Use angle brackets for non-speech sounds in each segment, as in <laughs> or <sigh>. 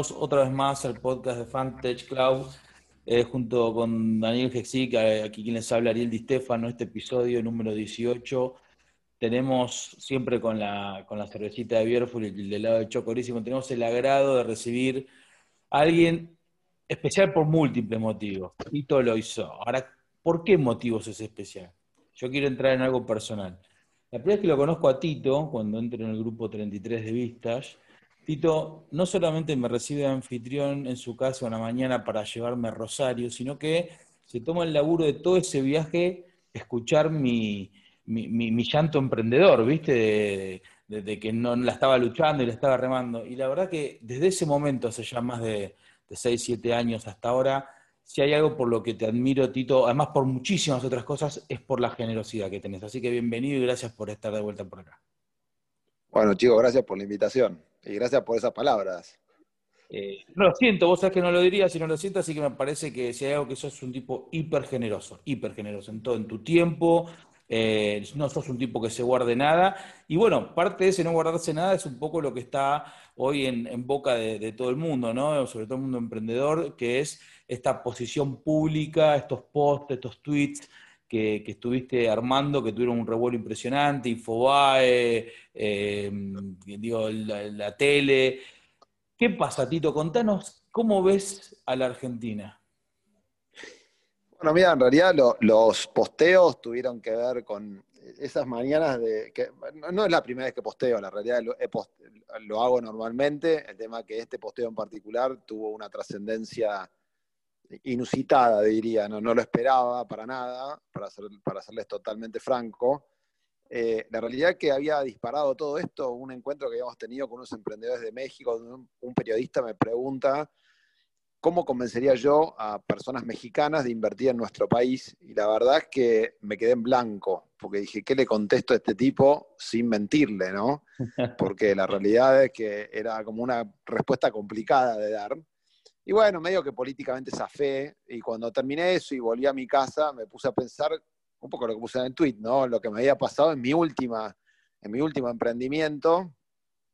todos otra vez más al podcast de Fantech Cloud, eh, junto con Daniel Hexic, aquí quien les habla Ariel Di Stefano, este episodio número 18. Tenemos siempre con la, con la cervecita de Bierful y el helado de Chocorísimo, tenemos el agrado de recibir a alguien especial por múltiples motivos. Tito lo hizo. Ahora, ¿por qué motivos es especial? Yo quiero entrar en algo personal. La primera vez que lo conozco a Tito, cuando entro en el grupo 33 de Vistas, Tito no solamente me recibe anfitrión en su casa una mañana para llevarme a Rosario, sino que se toma el laburo de todo ese viaje escuchar mi, llanto emprendedor, ¿viste? De, que no la estaba luchando y la estaba remando. Y la verdad que desde ese momento, hace ya más de, de 6, 7 años hasta ahora, si hay algo por lo que te admiro, Tito, además por muchísimas otras cosas, es por la generosidad que tenés. Así que bienvenido y gracias por estar de vuelta por acá. Bueno, chicos, gracias por la invitación y gracias por esas palabras. Eh, no lo siento, vos sabés que no lo diría si no lo siento, así que me parece que si hay algo que sos un tipo hiper generoso, hiper generoso en todo, en tu tiempo, eh, no sos un tipo que se guarde nada. Y bueno, parte de ese no guardarse nada es un poco lo que está hoy en, boca de, todo el mundo, ¿no? Sobre todo el mundo emprendedor, que es esta posición pública, estos posts, estos tweets que, estuviste armando, que tuvieron un revuelo impresionante, Infobae, eh, digo, la, tele. ¿Qué pasa, Tito? Contanos cómo ves a la Argentina. Bueno, mira, en realidad los posteos tuvieron que ver con esas mañanas de que no, es la primera vez que posteo, la realidad lo, lo hago normalmente. El tema que este posteo en particular tuvo una trascendencia inusitada, diría, no, no lo esperaba para nada, para, para serles totalmente franco. Eh, la realidad es que había disparado todo esto, un encuentro que habíamos tenido con unos emprendedores de México, un, periodista me pregunta cómo convencería yo a personas mexicanas de invertir en nuestro país, y la verdad es que me quedé en blanco, porque dije, ¿qué le contesto a este tipo sin mentirle, no? <laughs> Porque la realidad es que era como una respuesta complicada de dar. Y bueno, medio que políticamente zafé, y cuando terminé eso y volví a mi casa, me puse a pensar un poco lo que puse en el tweet, ¿no? Lo que me había pasado en mi última, en mi último emprendimiento,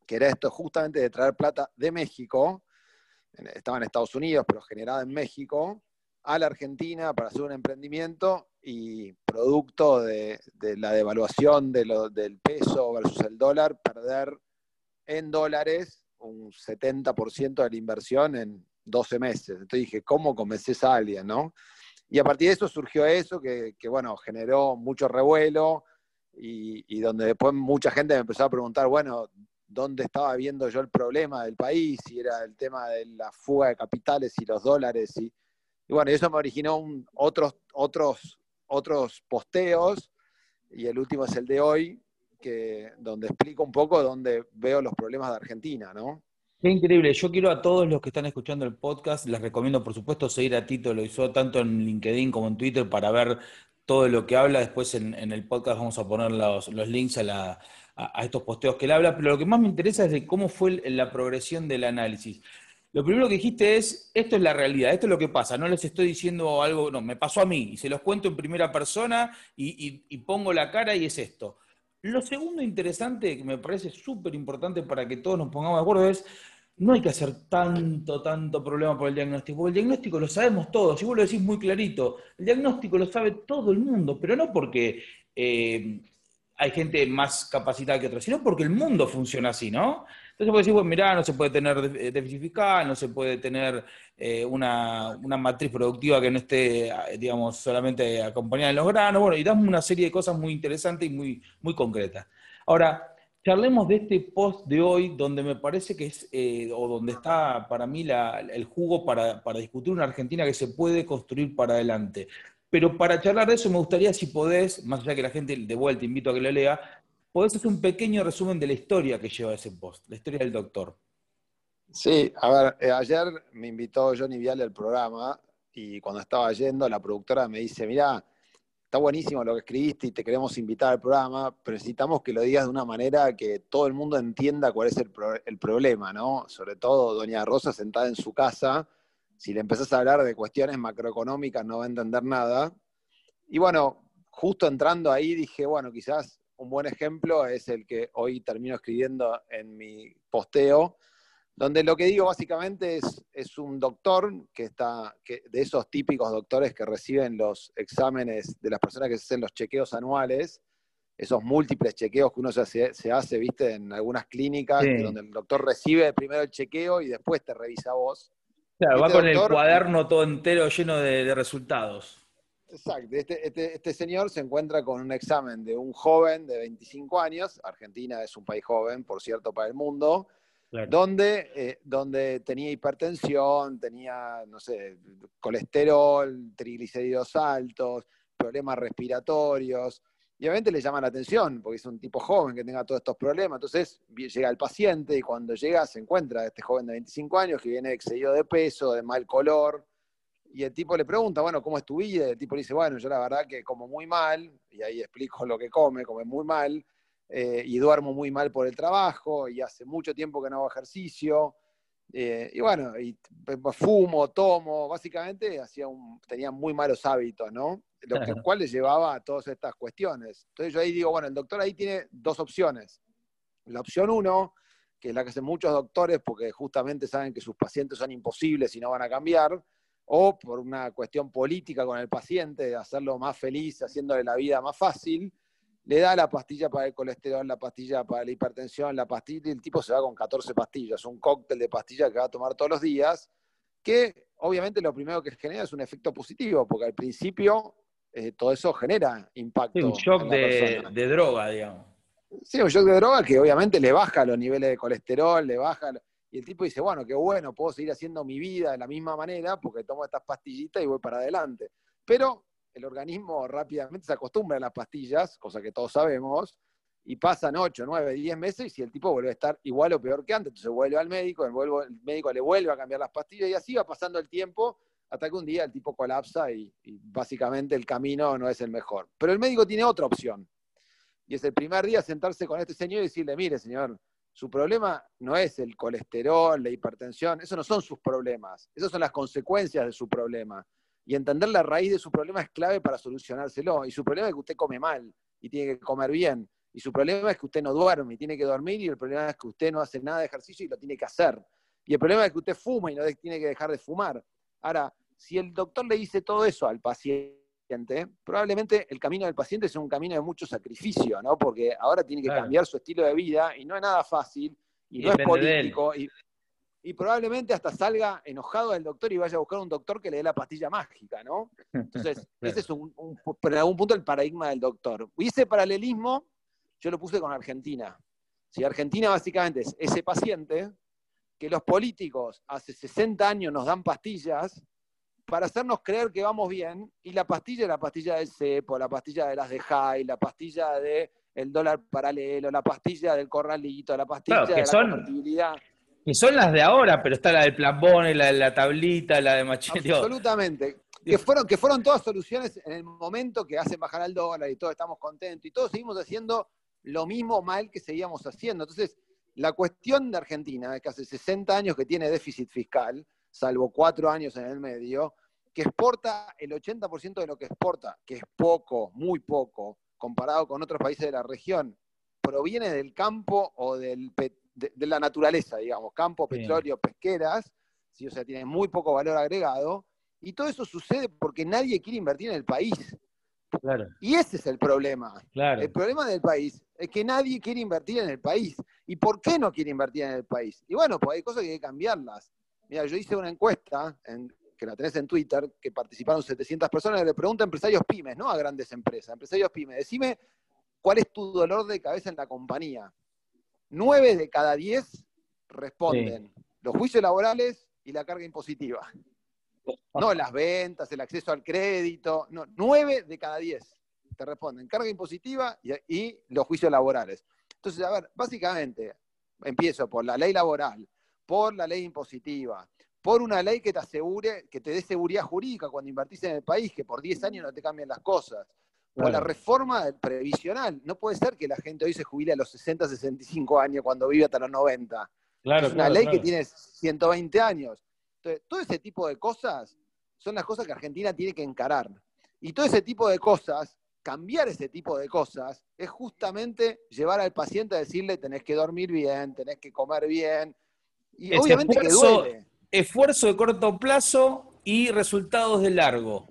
que era esto justamente de traer plata de México, estaba en Estados Unidos, pero generada en México, a la Argentina para hacer un emprendimiento y producto de, la devaluación del peso versus el dólar, perder en dólares un 70% de la inversión en, 12 meses. Entonces dije, ¿cómo convences a alguien, no? Y a partir de eso surgió eso, que, bueno, generó mucho revuelo y, donde después mucha gente me empezó a preguntar, bueno, ¿dónde estaba viendo yo el problema del país? Si era el tema de la fuga de capitales y los dólares. Y, bueno, eso me originó otros, otros, otros posteos y el último es el de hoy, que, donde explico un poco dónde veo los problemas de Argentina, ¿no? Qué increíble. Yo quiero a todos los que están escuchando el podcast, les recomiendo por supuesto seguir a Tito, lo hizo tanto en LinkedIn como en Twitter para ver todo lo que habla. Después en, el podcast vamos a poner los, links a, estos posteos que él habla, pero lo que más me interesa es cómo fue la progresión del análisis. Lo primero que dijiste es, esto es la realidad, esto es lo que pasa, no les estoy diciendo algo, no, me pasó a mí y se los cuento en primera persona y pongo la cara y es esto. Lo segundo interesante, que me parece súper importante para que todos nos pongamos de acuerdo, es no hay que hacer tanto, tanto problema por el diagnóstico, porque el diagnóstico lo sabemos todos, y vos lo decís muy clarito, el diagnóstico lo sabe todo el mundo, pero no porque eh, hay gente más capacitada que otra, sino porque el mundo funciona así, ¿no? Entonces vos decís, bueno, mirá, no se puede tener eh, déficit fiscal, no se puede tener eh, una, matriz productiva que no esté, digamos, solamente acompañada en los granos, bueno, y damos una serie de cosas muy interesantes y muy, muy concretas. Ahora, charlemos de este post de hoy, donde me parece que es, eh, o donde está para mí el jugo para, discutir una Argentina que se puede construir para adelante. Pero para charlar de eso me gustaría, si podés, más allá que la gente de vuelta invito a que lo lea, podés hacer un pequeño resumen de la historia que lleva ese post, la historia del doctor. Sí, a ver, eh, ayer me invitó Johnny Viale al programa y cuando estaba yendo, la productora me dice, mira, está buenísimo lo que escribiste y te queremos invitar al programa, pero necesitamos que lo digas de una manera que todo el mundo entienda cuál es el, problema, ¿no? Sobre todo Doña Rosa sentada en su casa, si le empezás a hablar de cuestiones macroeconómicas no va a entender nada. Y bueno, justo entrando ahí dije, bueno, quizás un buen ejemplo es el que hoy termino escribiendo en mi posteo, donde lo que digo básicamente es, es un doctor que está, que, de esos típicos doctores que reciben los exámenes de las personas que hacen los chequeos anuales, esos múltiples chequeos que uno se hace, viste, en algunas clínicas, donde el doctor recibe primero el chequeo y después te revisa vos. Claro, va este con el cuaderno todo entero lleno de, resultados. Exacto, este, este, este, señor se encuentra con un examen de un joven de 25 años, Argentina es un país joven, por cierto, para el mundo, donde, eh, donde tenía hipertensión, tenía, no sé, colesterol, triglicéridos altos, problemas respiratorios, y obviamente le llama la atención, porque es un tipo joven que tenga todos estos problemas. Entonces llega el paciente y cuando llega se encuentra este joven de 25 años que viene excedido de peso, de mal color. Y el tipo le pregunta, bueno, ¿cómo es tu vida? Y el tipo le dice, bueno, yo la verdad que como muy mal, y ahí explico lo que come, come muy mal, eh, y duermo muy mal por el trabajo, y hace mucho tiempo que no hago ejercicio. Eh, y bueno, y fumo, tomo, básicamente hacía un, tenía muy malos hábitos, ¿no? Lo que, cual le llevaba a todas estas cuestiones. Entonces yo ahí digo, bueno, el doctor ahí tiene dos opciones. La opción uno, que es la que hacen muchos doctores porque justamente saben que sus pacientes son imposibles y no van a cambiar, o por una cuestión política con el paciente, de hacerlo más feliz, haciéndole la vida más fácil, le da la pastilla para el colesterol, la pastilla para la hipertensión, la pastilla, y el tipo se va con 14 pastillas, un cóctel de pastillas que va a tomar todos los días, que obviamente lo primero que genera es un efecto positivo, porque al principio eh, todo eso genera impacto. Sí, un shock de, droga, digamos. Sí, un shock de droga que obviamente le baja los niveles de colesterol, le baja... Y el tipo dice, bueno, qué bueno, puedo seguir haciendo mi vida de la misma manera porque tomo estas pastillitas y voy para adelante. Pero el organismo rápidamente se acostumbra a las pastillas, cosa que todos sabemos, y pasan 8, 9, 10 meses y si el tipo vuelve a estar igual o peor que antes, entonces vuelve al médico, el, médico le vuelve a cambiar las pastillas y así va pasando el tiempo hasta que un día el tipo colapsa y, básicamente el camino no es el mejor. Pero el médico tiene otra opción. Y es el primer día sentarse con este señor y decirle, mire señor, su problema no es el colesterol, la hipertensión, eso no son sus problemas, esas son las consecuencias de su problema y entender la raíz de su problema es clave para solucionárselo. Y su problema es que usted come mal y tiene que comer bien. Y su problema es que usted no duerme y tiene que dormir. Y el problema es que usted no hace nada de ejercicio y lo tiene que hacer. Y el problema es que usted fuma y no tiene que dejar de fumar. Ahora, si el doctor le dice todo eso al paciente, probablemente el camino del paciente es un camino de mucho sacrificio, ¿no? Porque ahora tiene que cambiar su estilo de vida y no es nada fácil y, no es político. Y, y probablemente hasta salga enojado del doctor y vaya a buscar un doctor que le dé la pastilla mágica, ¿no? Entonces, <laughs> ese es un, en algún punto el paradigma del doctor. Y ese paralelismo yo lo puse con Argentina. Si Argentina básicamente es ese paciente que los políticos hace 60 años nos dan pastillas para hacernos creer que vamos bien, y la pastilla es la pastilla del cepo, la pastilla de las de Jai, la pastilla del el dólar paralelo, la pastilla del corralito, la pastilla de la convertibilidad y son las de ahora, pero está la del plambone, la de la tablita, la de machete. Absolutamente. Que fueron, que fueron todas soluciones en el momento que hacen bajar al dólar y todos estamos contentos y todos seguimos haciendo lo mismo mal que seguíamos haciendo. Entonces, la cuestión de Argentina, que hace 60 años que tiene déficit fiscal, salvo cuatro años en el medio, que exporta el 80% de lo que exporta, que es poco, muy poco, comparado con otros países de la región, proviene del campo o del, de, la naturaleza, digamos, campo, petróleo, pesqueras, ¿sí? o sea, tiene muy poco valor agregado, y todo eso sucede porque nadie quiere invertir en el país. Claro. Y ese es el problema. El problema del país es que nadie quiere invertir en el país. ¿Y por qué no quiere invertir en el país? Y bueno, pues hay cosas que hay que cambiarlas. Mira, yo hice una encuesta, que la tenés en Twitter, que participaron 700 personas, le pregunto a empresarios pymes, no a grandes empresas, empresarios pymes, decime cuál es tu dolor de cabeza en la compañía. Nueve de cada diez responden los juicios laborales y la carga impositiva. No las ventas, el acceso al crédito, no, nueve de cada diez te responden carga impositiva y, los juicios laborales. Entonces, a ver, básicamente, empiezo por la ley laboral, por la ley impositiva, por una ley que te asegure, que te dé seguridad jurídica cuando invertís en el país, que por 10 años no te cambien las cosas, por la reforma previsional. No puede ser que la gente hoy se jubile a los 60, 65 años cuando vive hasta los 90. Claro, es una ley que tiene 120 años. Entonces, todo ese tipo de cosas son las cosas que Argentina tiene que encarar. Y todo ese tipo de cosas, cambiar ese tipo de cosas, es justamente llevar al paciente a decirle tenés que dormir bien, tenés que comer bien. Y obviamente que duele. Esfuerzo de corto plazo y resultados de largo.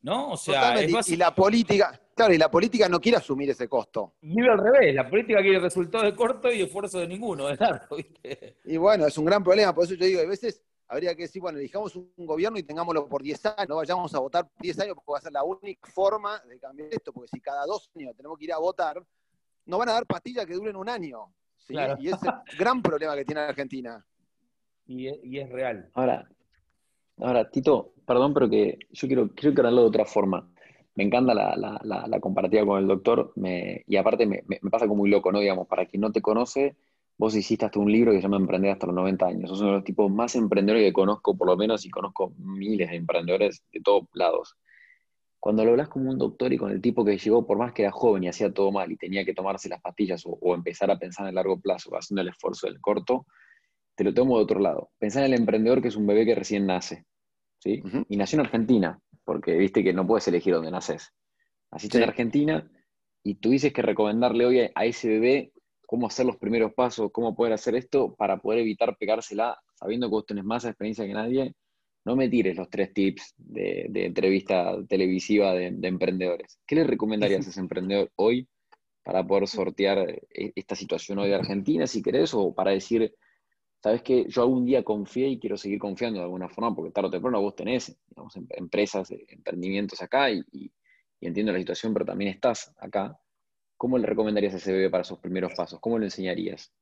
¿No? O sea, y la política, claro, y la política no quiere asumir ese costo. Vive al revés, la política quiere resultados de corto y esfuerzo de ninguno, de largo, ¿viste? Y bueno, es un gran problema, por eso yo digo, a veces habría que decir, bueno, elijamos un gobierno y tengámoslo por 10 años, no vayamos a votar por 10 años porque va a ser la única forma de cambiar esto, porque si cada dos años tenemos que ir a votar, no van a dar pastillas que duren un año. Y ese es el gran problema que tiene Argentina. Y es, real. Ahora, ahora, Tito, perdón, pero que yo quiero, quiero hablarlo de otra forma. Me encanta la, comparativa con el doctor, y aparte me, me, pasa como muy loco, ¿no? Digamos, para quien no te conoce, Vos hiciste hasta un libro que se llama Emprender hasta los 90 años. Sos uno de los tipos más emprendedores que conozco, por lo menos, y conozco miles de emprendedores de todos lados. Cuando lo hablas como un doctor y con el tipo que llegó, por más que era joven y hacía todo mal y tenía que tomarse las pastillas o, empezar a pensar en el largo plazo, haciendo el esfuerzo del corto, te lo tomo de otro lado. Pensá en el emprendedor que es un bebé que recién nace. ¿sí? Y nació en Argentina, porque viste que no puedes elegir dónde naces. Naciste en Argentina y tú dices que recomendarle hoy a ese bebé cómo hacer los primeros pasos, cómo poder hacer esto para poder evitar pegársela, sabiendo que vos tenés más experiencia que nadie, no me tires los tres tips de, entrevista televisiva de, emprendedores. ¿Qué le recomendarías a ese emprendedor hoy para poder sortear eh, esta situación hoy de Argentina, si querés, o para decir, sabes que yo algún día confié y quiero seguir confiando de alguna forma, porque tarde o temprano vos tenés em, empresas, eh, emprendimientos acá y entiendo la situación, pero también estás acá. ¿Cómo le recomendarías a ese bebé para sus primeros pasos? ¿Cómo lo enseñarías?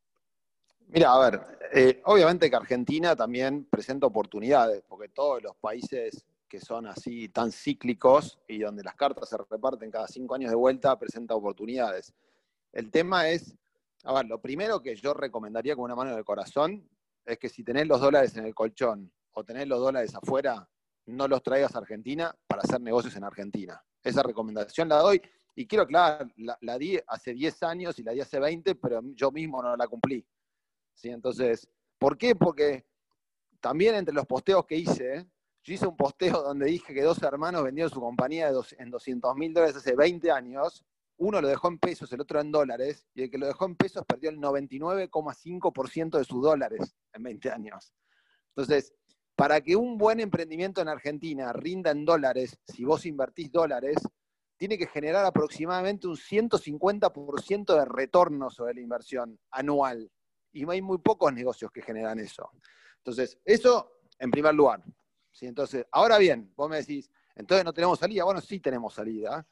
Mira, a ver, eh, obviamente que Argentina también presenta oportunidades, porque todos los países que son así tan cíclicos y donde las cartas se reparten cada cinco años de vuelta, presenta oportunidades. El tema es, a ver, lo primero que yo recomendaría con una mano en corazón es que si tenés los dólares en el colchón o tenés los dólares afuera, no los traigas a Argentina para hacer negocios en Argentina. Esa recomendación la doy y quiero aclarar, la, di hace 10 años y la di hace 20, pero yo mismo no la cumplí. ¿Sí? Entonces, ¿por qué? Porque también entre los posteos que hice, yo hice un posteo donde dije que dos hermanos vendieron su compañía de en 200 mil dólares hace 20 años. Uno lo dejó en pesos, el otro en dólares, y el que lo dejó en pesos perdió el 99,5% de sus dólares en 20 años. Entonces, para que un buen emprendimiento en Argentina rinda en dólares, si vos invertís dólares, tiene que generar aproximadamente un 150% de retorno sobre la inversión anual. Y hay muy pocos negocios que generan eso. Entonces, eso en primer lugar. ¿sí? Entonces, ahora bien, vos me decís, entonces no tenemos salida. Bueno, sí tenemos salida.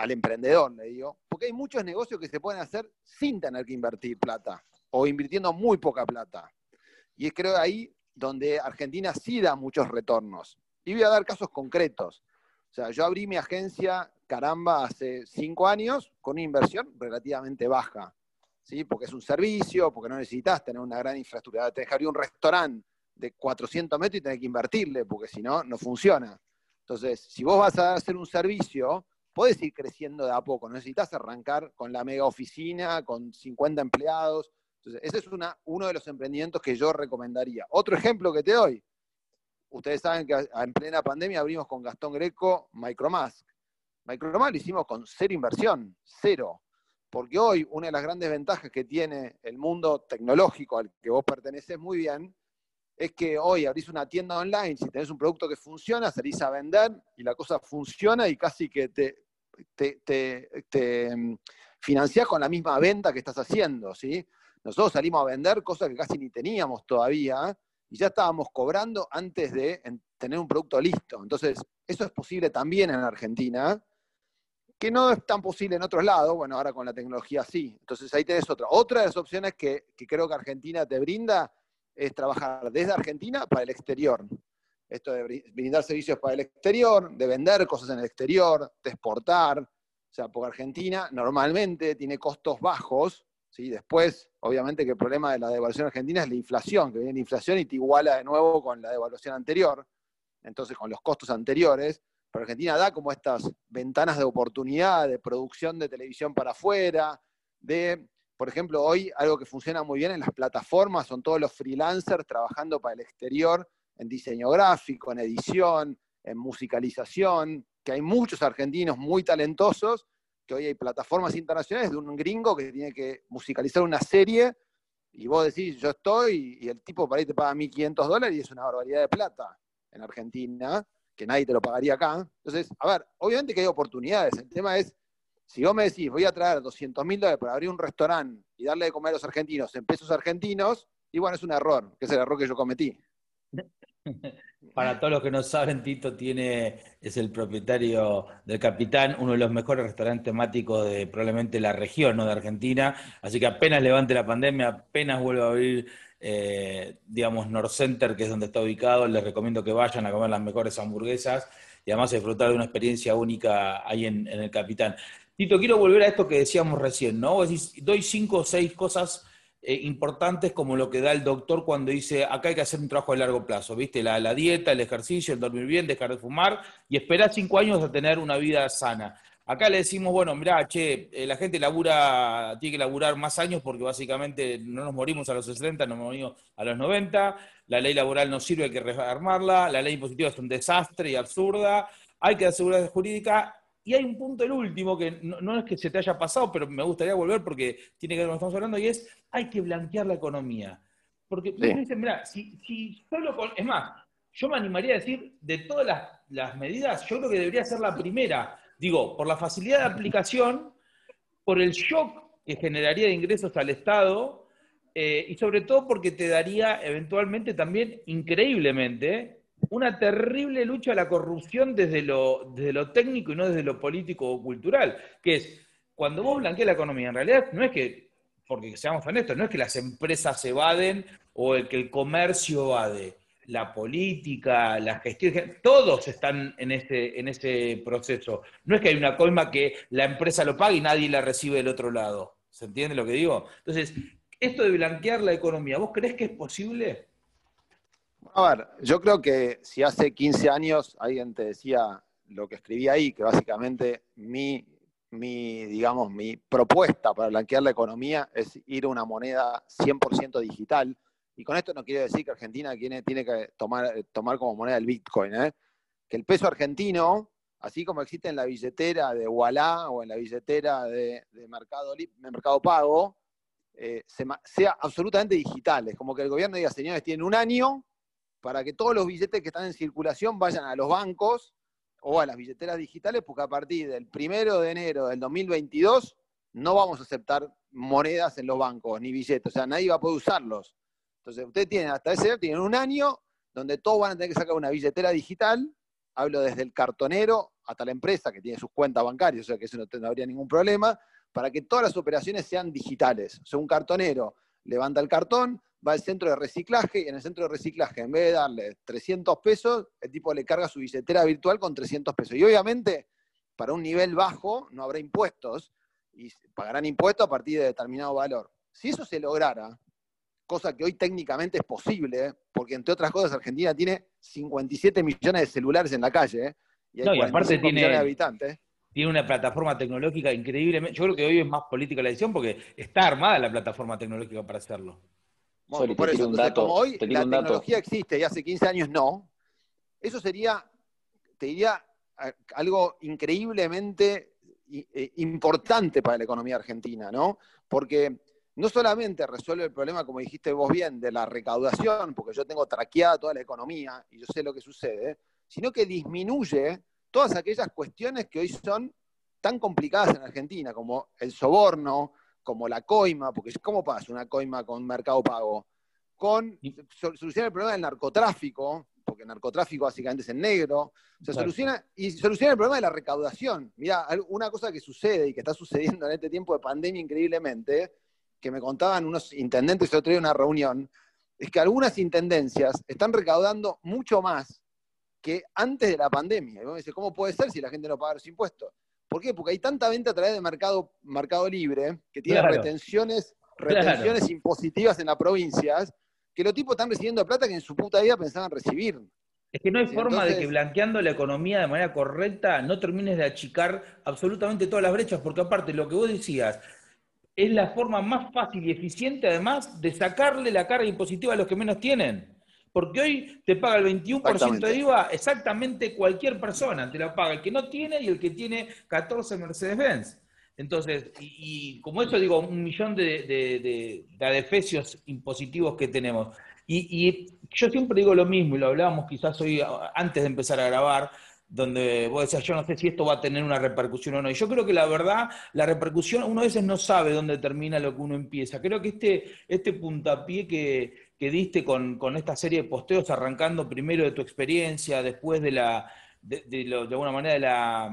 Al emprendedor, le digo. Porque hay muchos negocios que se pueden hacer sin tener que invertir plata o invirtiendo muy poca plata. Y es creo ahí donde Argentina sí da muchos retornos. Y voy a dar casos concretos. O sea, yo abrí mi agencia caramba hace cinco años con una inversión relativamente baja, ¿sí? Porque es un servicio, porque no necesitas tener una gran infraestructura. Te dejaría un restaurante de 400 metros y tener que invertirle, porque si no, no funciona. Entonces, si vos vas a hacer un servicio, podés ir creciendo de a poco, no necesitas arrancar con la mega oficina, con 50 empleados. Entonces, ese es uno de los emprendimientos que yo recomendaría. Otro ejemplo que te doy, ustedes saben que en plena pandemia abrimos con Gastón Greco Micromask. Micromask lo hicimos con cero inversión, cero. Porque hoy una de las grandes ventajas que tiene el mundo tecnológico al que vos perteneces muy bien es que hoy abrís una tienda online, si tenés un producto que funciona, salís a vender y la cosa funciona y casi que te, te, te, mm, financiás con la misma venta que estás haciendo, ¿sí? Nosotros salimos a vender cosas que casi ni teníamos todavía y ya estábamos cobrando antes de tener un producto listo. Entonces, eso es posible también en Argentina, que no es tan posible en otros lados, bueno, ahora con la tecnología sí. Entonces ahí tenés otra. Otra de las opciones que, creo que Argentina te brinda es trabajar desde Argentina para el exterior. Esto de brindar servicios para el exterior, de vender cosas en el exterior, de exportar. O sea, porque Argentina normalmente tiene costos bajos, ¿sí? Después, obviamente que el problema de la devaluación argentina es la inflación, que viene la inflación y te iguala de nuevo con la devaluación anterior, entonces con los costos anteriores. Pero Argentina da como estas ventanas de oportunidad, de producción de televisión para afuera, de, por ejemplo, hoy algo que funciona muy bien en las plataformas son todos los freelancers trabajando para el exterior en diseño gráfico, en edición, en musicalización, que hay muchos argentinos muy talentosos que hoy hay plataformas internacionales de un gringo que tiene que musicalizar una serie y vos decís, yo estoy, y el tipo para ahí te paga 1.500 dólares y es una barbaridad de plata en Argentina, que nadie te lo pagaría acá. Entonces, a ver, obviamente que hay oportunidades. El tema es, si vos me decís, voy a traer 200 mil dólares para abrir un restaurante y darle de comer a los argentinos en pesos argentinos, y bueno, es un error, que es el error que yo cometí. <laughs> Para todos los que no saben, Tito tiene, es el propietario del Capitán, uno de los mejores restaurantes temáticos de probablemente la región, ¿no? De Argentina. Así que apenas levante la pandemia, apenas vuelva a abrir, eh, digamos, North Center, que es donde está ubicado, les recomiendo que vayan a comer las mejores hamburguesas y además disfrutar de una experiencia única ahí en, en el Capitán. Tito, quiero volver a esto que decíamos recién, ¿no? Vos decís, doy cinco o seis cosas eh, importantes como lo que da el doctor cuando dice, acá hay que hacer un trabajo de largo plazo, ¿viste? La, dieta, el ejercicio, el dormir bien, dejar de fumar y esperar cinco años a tener una vida sana. Acá le decimos, bueno, mirá, che, eh, la gente labura, tiene que laburar más años porque básicamente no nos morimos a los 60, nos morimos a los 90, la ley laboral no sirve, hay que rearmarla, la ley impositiva es un desastre y absurda, hay que dar seguridad jurídica y hay un punto, el último, que no, es que se te haya pasado, pero me gustaría volver porque tiene que ver con lo que estamos hablando, y es, hay que blanquear la economía. Porque me dicen, mira, si, solo con, es más, yo me animaría a decir, de todas las, medidas, yo creo que debería ser la primera, digo, por la facilidad de aplicación, por el shock que generaría de ingresos al Estado, eh, y sobre todo porque te daría eventualmente también, increíblemente, una terrible lucha a la corrupción desde lo, desde lo técnico y no desde lo político o cultural, que es, cuando vos blanqueas la economía, en realidad no es que, porque seamos honestos, no es que las empresas evaden o el que el comercio evade, la política, la gestión, todos están en ese, en ese proceso. No es que hay una coima que la empresa lo paga y nadie la recibe del otro lado. ¿Se entiende lo que digo? Entonces, esto de blanquear la economía, ¿vos crees que es posible? A ver, yo creo que si hace 15 años alguien te decía lo que escribí ahí, que básicamente mi, mi, digamos, mi propuesta para blanquear la economía es ir a una moneda 100% digital, y con esto no quiero decir que Argentina tiene, tiene que tomar, tomar como moneda el Bitcoin, ¿eh? que el peso argentino, así como existe en la billetera de Wallah o en la billetera de, Mercado, Mercado Pago, eh, sea absolutamente digital. Es como que el gobierno diga, señores, tienen un año para que todos los billetes que están en circulación vayan a los bancos o a las billeteras digitales, porque a partir del primero de enero del 2022 no vamos a aceptar monedas en los bancos, ni billetes, o sea, nadie va a poder usarlos. Entonces, ustedes tienen hasta ese tienen un año donde todos van a tener que sacar una billetera digital, hablo desde el cartonero hasta la empresa que tiene sus cuentas bancarias, o sea que eso no, no habría ningún problema, para que todas las operaciones sean digitales. O sea, un cartonero levanta el cartón, va al centro de reciclaje y en el centro de reciclaje, en vez de darle 300 pesos, el tipo le carga su billetera virtual con 300 pesos. Y obviamente, para un nivel bajo, no habrá impuestos y pagarán impuestos a partir de determinado valor. Si eso se lograra, cosa que hoy técnicamente es posible, porque entre otras cosas Argentina tiene 57 millones de celulares en la calle y hay aparte tiene, millones de habitantes. Tiene una plataforma tecnológica increíble. Yo creo que hoy es más política la decisión porque está armada la plataforma tecnológica para hacerlo por eso, como hoy la tecnología existe y hace 15 años no, eso sería, te diría, algo increíblemente eh, importante para la economía argentina, ¿no? Porque no solamente resuelve el problema, como dijiste vos bien, de la recaudación, porque yo tengo traqueada toda la economía y yo sé lo que sucede, sino que disminuye todas aquellas cuestiones que hoy son tan complicadas en Argentina, como el soborno, como la coima, porque ¿cómo pasa una coima con Mercado Pago? Con soluciona el problema del narcotráfico, porque el narcotráfico básicamente es en negro, se soluciona, y soluciona el problema de la recaudación. Mira, una cosa que sucede y que está sucediendo en este tiempo de pandemia increíblemente, que me contaban unos intendentes el otro día en una reunión, es que algunas intendencias están recaudando mucho más que antes de la pandemia. Y vos me dices, ¿cómo puede ser si la gente no paga los impuestos? ¿Por qué? Porque hay tanta venta a través de Mercado, mercado Libre que tiene retenciones, retenciones impositivas en las provincias que los tipos están recibiendo plata que en su puta vida pensaban recibir. Es que no hay forma de que blanqueando la economía de manera correcta no termines de achicar absolutamente todas las brechas, porque aparte lo que vos decías, es la forma más fácil y eficiente además de sacarle la carga impositiva a los que menos tienen. Porque hoy te paga el 21% de IVA exactamente cualquier persona, te la paga el que no tiene y el que tiene 14 Mercedes-Benz. Entonces, y, como eso digo, un millón de, de, de, adefesios impositivos que tenemos. Y, yo siempre digo lo mismo, y lo hablábamos quizás hoy antes de empezar a grabar, donde vos decías, yo no sé si esto va a tener una repercusión o no. Y yo creo que la verdad, la repercusión, uno a veces no sabe dónde termina lo que uno empieza. Creo que este, este puntapié que, que diste con, con, esta serie de posteos, arrancando primero de tu experiencia, después de la, de, de, alguna manera, de la,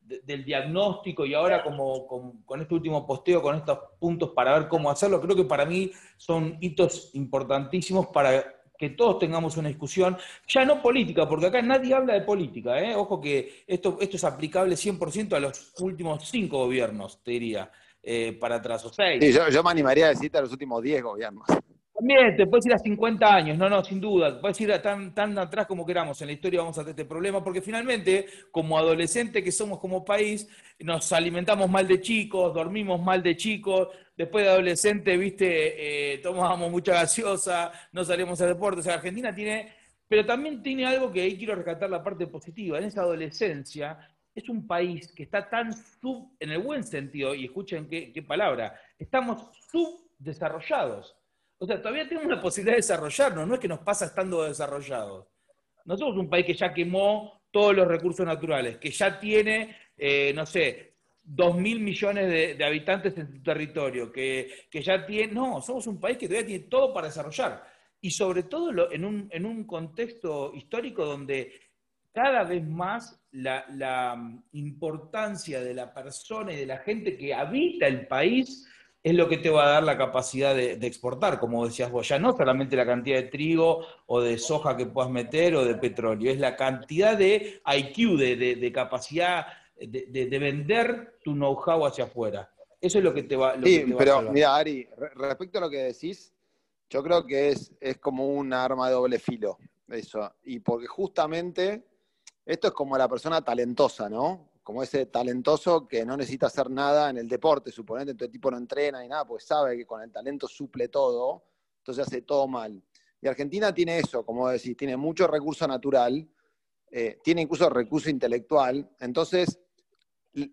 del diagnóstico y ahora como, con, con, este último posteo, con estos puntos para ver cómo hacerlo, creo que para mí son hitos importantísimos para que todos tengamos una discusión, ya no política, porque acá nadie habla de política, ¿eh? ojo que esto, esto es aplicable 100% a los últimos cinco gobiernos, te diría, eh, para atrás, o seis. Sí, yo, yo, me animaría a decirte a los últimos diez gobiernos. También te puedes ir a 50 años, no, no, sin duda, puedes ir a tan, tan atrás como queramos, en la historia vamos a tener este problema, porque finalmente, como adolescentes que somos como país, nos alimentamos mal de chicos, dormimos mal de chicos, después de adolescente, viste, eh, tomábamos mucha gaseosa, no salimos a deporte, o sea, Argentina tiene, pero también tiene algo que ahí quiero rescatar la parte positiva, en esa adolescencia es un país que está tan sub, en el buen sentido, y escuchen qué, qué palabra, estamos subdesarrollados. O sea, todavía tenemos la posibilidad de desarrollarnos, no es que nos pasa estando desarrollados. No somos un país que ya quemó todos los recursos naturales, que ya tiene, eh, no sé, dos mil millones de, habitantes en su territorio, que, ya tiene. No, somos un país que todavía tiene todo para desarrollar. Y sobre todo en, un, en un contexto histórico donde cada vez más la, la importancia de la persona y de la gente que habita el país es lo que te va a dar la capacidad de, exportar, como decías vos, ya no solamente la cantidad de trigo o de soja que puedas meter o de petróleo, es la cantidad de IQ, de, capacidad de, vender tu know-how hacia afuera. Eso es lo que te va, sí, pero mira, Ari, respecto a lo que decís, yo creo que es, es como un arma de doble filo, eso. Y porque justamente esto es como la persona talentosa, ¿no? como ese talentoso que no necesita hacer nada en el deporte, suponete, entonces el tipo no entrena ni nada, pues sabe que con el talento suple todo, entonces hace todo mal. Y Argentina tiene eso, como decís, tiene mucho recurso natural, eh, tiene incluso recurso intelectual, entonces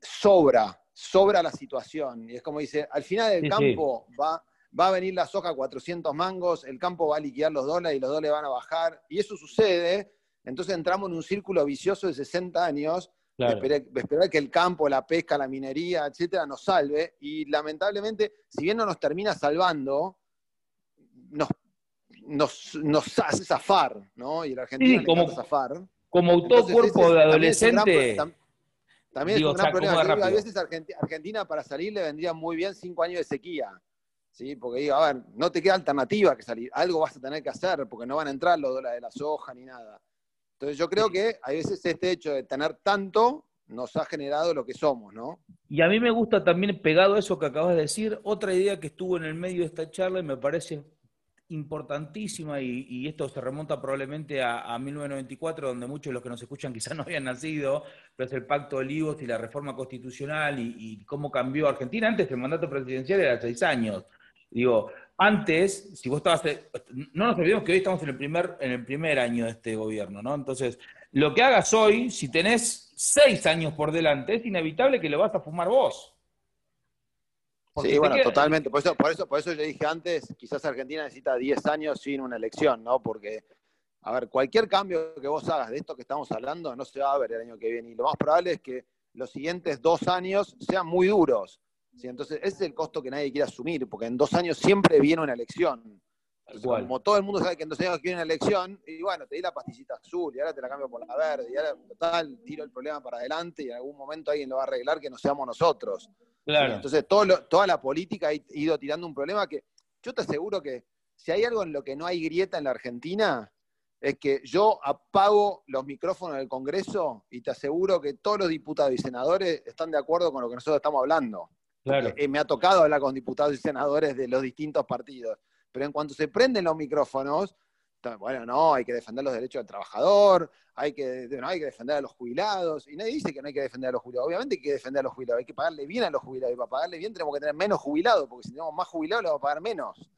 sobra, sobra la situación. Y es como dice, al final del campo Va, va a venir la soja a 400 mangos, el campo va a liquidar los dólares y los dólares van a bajar, y eso sucede, entonces entramos en un círculo vicioso de 60 años Esperar, que el campo, la pesca, la minería, etcétera, nos salve. Y lamentablemente, si bien no nos termina salvando, nos, nos, hace zafar, ¿no? Y la Argentina sí, como, zafar. Como todo cuerpo de adolescente. También es un gran, problema. a veces Argentina, para salir le vendría muy bien cinco años de sequía. ¿sí? Porque digo, a ver, no te queda alternativa que salir. Algo vas a tener que hacer porque no van a entrar los dólares de la soja ni nada. Entonces yo creo que a veces este hecho de tener tanto nos ha generado lo que somos, ¿no? Y a mí me gusta también, pegado a eso que acabas de decir, otra idea que estuvo en el medio de esta charla y me parece importantísima, y, esto se remonta probablemente a, 1994, donde muchos de los que nos escuchan quizás <laughs> no habían nacido, pero es el Pacto de Olivos y la reforma constitucional y, y cómo cambió Argentina. Antes el mandato presidencial era seis años. Digo, antes, si vos estabas, no nos olvidemos que hoy estamos en el primer, en el primer año de este gobierno, ¿no? Entonces, lo que hagas hoy, si tenés seis años por delante, es inevitable que lo vas a fumar vos. Sí, bueno, totalmente. Por eso, por, eso, por eso yo dije antes, quizás Argentina necesita 10 años sin una elección, ¿no? Porque, a ver, cualquier cambio que vos hagas de esto que estamos hablando no se va a ver el año que viene. Y lo más probable es que los siguientes dos años sean muy duros. Entonces, ese es el costo que nadie quiere asumir, porque en dos años siempre viene una elección. como todo el mundo sabe que en dos años viene una elección, y bueno, te di la pastillita azul, y ahora te la cambio por la verde, y ahora, total, tiro el problema para adelante, y en algún momento alguien lo va a arreglar que no seamos nosotros. Entonces, todo toda la política ha ido tirando un problema que yo te aseguro que si hay algo en lo que no hay grieta en la Argentina, es que yo apago los micrófonos del Congreso y te aseguro que todos los diputados y senadores están de acuerdo con lo que nosotros estamos hablando. Eh, me ha tocado hablar con diputados y senadores de los distintos partidos. Pero en cuanto se prenden los micrófonos, bueno, no, hay que defender los derechos del trabajador, hay que, hay que defender a los jubilados. Y nadie dice que no hay que defender a los jubilados. Obviamente hay que defender a los jubilados, hay que pagarle bien a los jubilados. Y para pagarle bien tenemos que tener menos jubilados, porque si tenemos más jubilados, le vamos a pagar menos.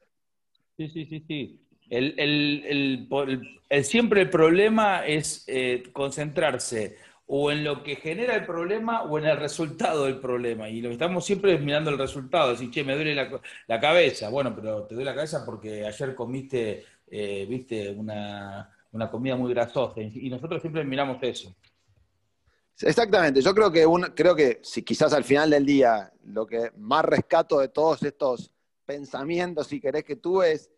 Sí, sí, sí, sí. El, siempre el problema es eh, concentrarse o en lo que genera el problema o en el resultado del problema. Y lo que estamos siempre es mirando el resultado, decir, che, me duele la, cabeza. Bueno, pero te duele la cabeza porque ayer comiste, eh, viste, una, comida muy grasosa. Y nosotros siempre miramos eso. Exactamente, yo creo que, creo que si quizás al final del día lo que más rescato de todos estos pensamientos, si querés que tú es,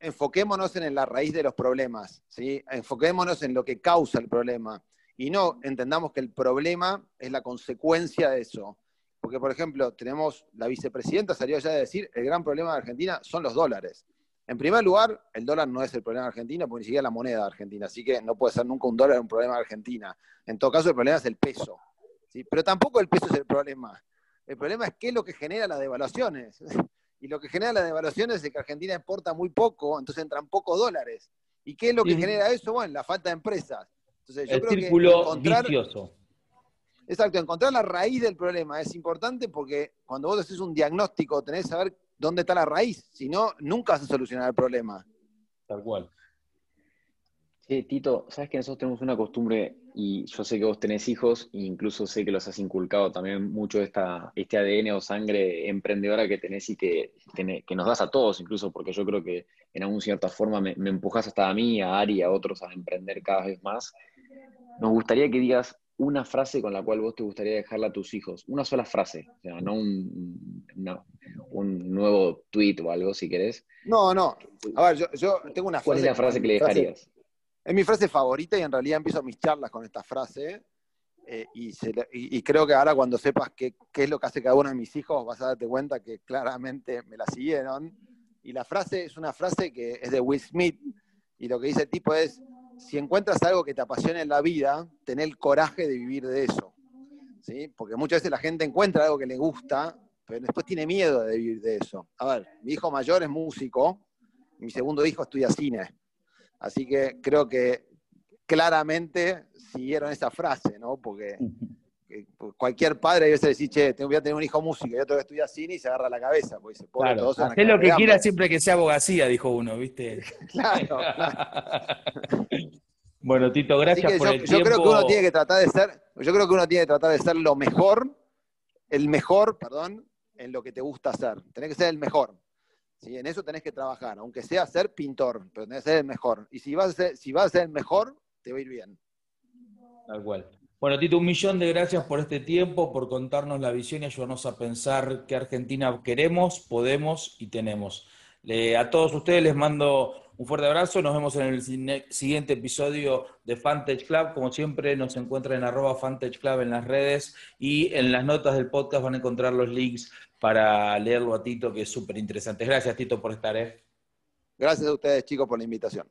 enfoquémonos en la raíz de los problemas, ¿sí? enfoquémonos en lo que causa el problema y no entendamos que el problema es la consecuencia de eso. Porque, por ejemplo, tenemos, la vicepresidenta salió ya de decir, el gran problema de Argentina son los dólares. En primer lugar, el dólar no es el problema de Argentina, porque ni siquiera la moneda de Argentina, así que no puede ser nunca un dólar un problema de Argentina. En todo caso, el problema es el peso. ¿sí? Pero tampoco el peso es el problema. El problema es qué es lo que genera las devaluaciones. <laughs> Y lo que genera las devaluaciones es que Argentina exporta muy poco, entonces entran pocos dólares. ¿Y qué es lo que genera eso? Bueno, la falta de empresas. Entonces, yo el creo círculo vicioso. Exacto, encontrar la raíz del problema es importante porque cuando vos haces un diagnóstico tenés que saber dónde está la raíz, si no, nunca vas a solucionar el problema. Tal cual. Sí, Tito, sabes que nosotros tenemos una costumbre, y yo sé que vos tenés hijos, e incluso sé que los has inculcado también mucho esta, este ADN o sangre emprendedora que tenés y que, que nos das a todos, incluso porque yo creo que en alguna cierta forma me, me empujas hasta a mí, a Ari y a otros a emprender cada vez más. Nos gustaría que digas una frase con la cual vos te gustaría dejarla a tus hijos. Una sola frase, o sea, no un, un nuevo tweet o algo, si querés. No, no. A ver, yo, tengo una frase. ¿Cuál es la frase que le dejarías? es mi frase favorita y en realidad empiezo mis charlas con esta frase. Eh, y, creo que ahora cuando sepas qué, qué es lo que hace cada uno de mis hijos, vas a darte cuenta que claramente me la siguieron. Y la frase es una frase que es de Will Smith. Y lo que dice el tipo es, si encuentras algo que te apasiona en la vida, ten el coraje de vivir de eso. ¿sí? Porque muchas veces la gente encuentra algo que le gusta, pero después tiene miedo de vivir de eso. A ver, mi hijo mayor es músico, mi segundo hijo estudia cine. Así que creo que claramente siguieron esa frase, ¿no? Porque cualquier padre debe decir, che, voy a tener un hijo músico y otro que estudia cine y se agarra la cabeza. Pues dice, claro, haz lo que quiera siempre que sea abogacía, dijo uno, ¿viste? <laughs> claro, <laughs> bueno, Tito, gracias por el yo creo que uno tiene que tratar de ser, yo creo que uno tiene que tratar de ser lo mejor, el mejor, perdón, en lo que te gusta hacer. Tenés que ser el mejor. ¿sí? En eso tenés que trabajar, aunque sea ser pintor, pero tenés que ser el mejor. Y si vas a ser, si vas a ser el mejor, te va a ir bien. Tal cual. Bueno, Tito, un millón de gracias por este tiempo, por contarnos la visión y ayudarnos a pensar qué Argentina queremos, podemos y tenemos. a todos ustedes les mando un fuerte abrazo, nos vemos en el siguiente episodio de Fantage Club. Como siempre, nos encuentran en arroba Fantage Club en las redes y en las notas del podcast van a encontrar los links para leerlo a Tito, que es súper interesante. Gracias, Tito, por estar. ¿eh? Gracias a ustedes, chicos, por la invitación.